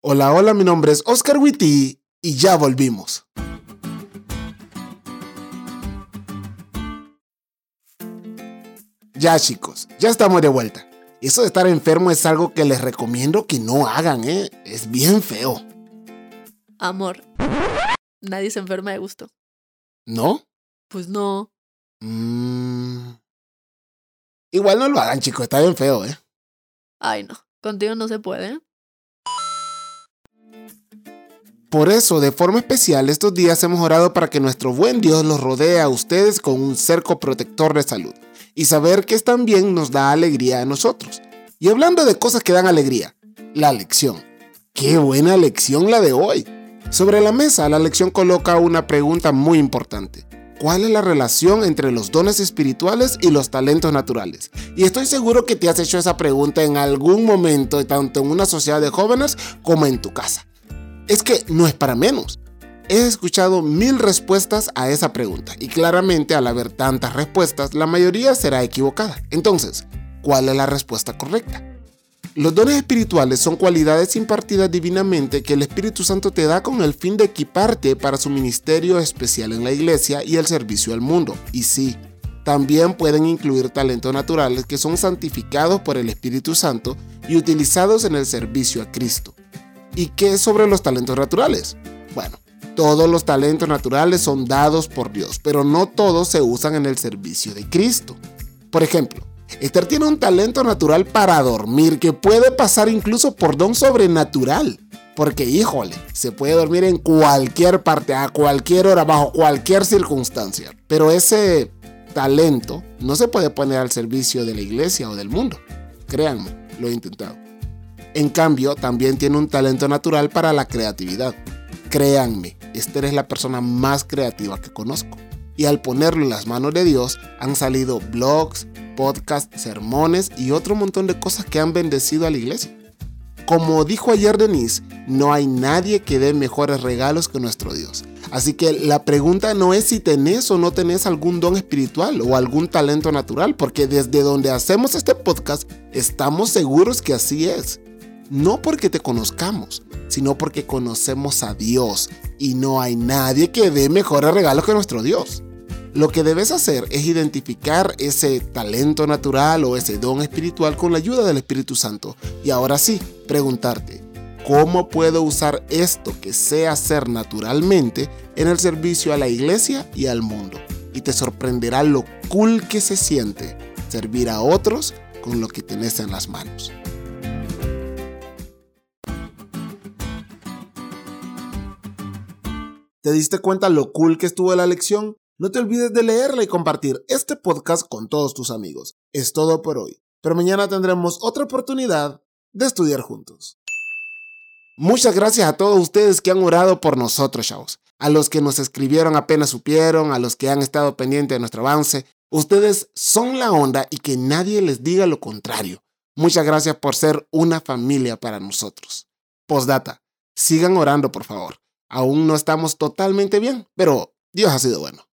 Hola, hola, mi nombre es Oscar Witty y ya volvimos. Ya chicos, ya estamos de vuelta. Eso de estar enfermo es algo que les recomiendo que no hagan, ¿eh? Es bien feo. Amor, nadie se enferma de gusto. ¿No? Pues no. Mm. Igual no lo hagan, chicos, está bien feo, ¿eh? Ay, no. Contigo no se puede. Por eso, de forma especial, estos días hemos orado para que nuestro buen Dios los rodee a ustedes con un cerco protector de salud. Y saber que están bien nos da alegría a nosotros. Y hablando de cosas que dan alegría, la lección. Qué buena lección la de hoy. Sobre la mesa, la lección coloca una pregunta muy importante. ¿Cuál es la relación entre los dones espirituales y los talentos naturales? Y estoy seguro que te has hecho esa pregunta en algún momento, tanto en una sociedad de jóvenes como en tu casa. Es que no es para menos. He escuchado mil respuestas a esa pregunta y claramente al haber tantas respuestas, la mayoría será equivocada. Entonces, ¿cuál es la respuesta correcta? Los dones espirituales son cualidades impartidas divinamente que el Espíritu Santo te da con el fin de equiparte para su ministerio especial en la iglesia y el servicio al mundo. Y sí, también pueden incluir talentos naturales que son santificados por el Espíritu Santo y utilizados en el servicio a Cristo. ¿Y qué es sobre los talentos naturales? Bueno, todos los talentos naturales son dados por Dios, pero no todos se usan en el servicio de Cristo. Por ejemplo, Esther tiene un talento natural para dormir que puede pasar incluso por don sobrenatural. Porque, híjole, se puede dormir en cualquier parte, a cualquier hora, bajo cualquier circunstancia. Pero ese talento no se puede poner al servicio de la iglesia o del mundo. Créanme, lo he intentado. En cambio, también tiene un talento natural para la creatividad. Créanme, Esther es la persona más creativa que conozco. Y al ponerlo en las manos de Dios, han salido blogs, podcasts, sermones y otro montón de cosas que han bendecido a la iglesia. Como dijo ayer Denise, no hay nadie que dé mejores regalos que nuestro Dios. Así que la pregunta no es si tenés o no tenés algún don espiritual o algún talento natural, porque desde donde hacemos este podcast estamos seguros que así es. No porque te conozcamos, sino porque conocemos a Dios y no hay nadie que dé mejores regalos que nuestro Dios. Lo que debes hacer es identificar ese talento natural o ese don espiritual con la ayuda del Espíritu Santo. Y ahora sí, preguntarte, ¿cómo puedo usar esto que sé hacer naturalmente en el servicio a la iglesia y al mundo? Y te sorprenderá lo cool que se siente servir a otros con lo que tenés en las manos. ¿Te diste cuenta lo cool que estuvo la lección? No te olvides de leerla y compartir este podcast con todos tus amigos. Es todo por hoy, pero mañana tendremos otra oportunidad de estudiar juntos. Muchas gracias a todos ustedes que han orado por nosotros, chavos. A los que nos escribieron apenas supieron, a los que han estado pendientes de nuestro avance. Ustedes son la onda y que nadie les diga lo contrario. Muchas gracias por ser una familia para nosotros. Postdata, sigan orando por favor. Aún no estamos totalmente bien, pero Dios ha sido bueno.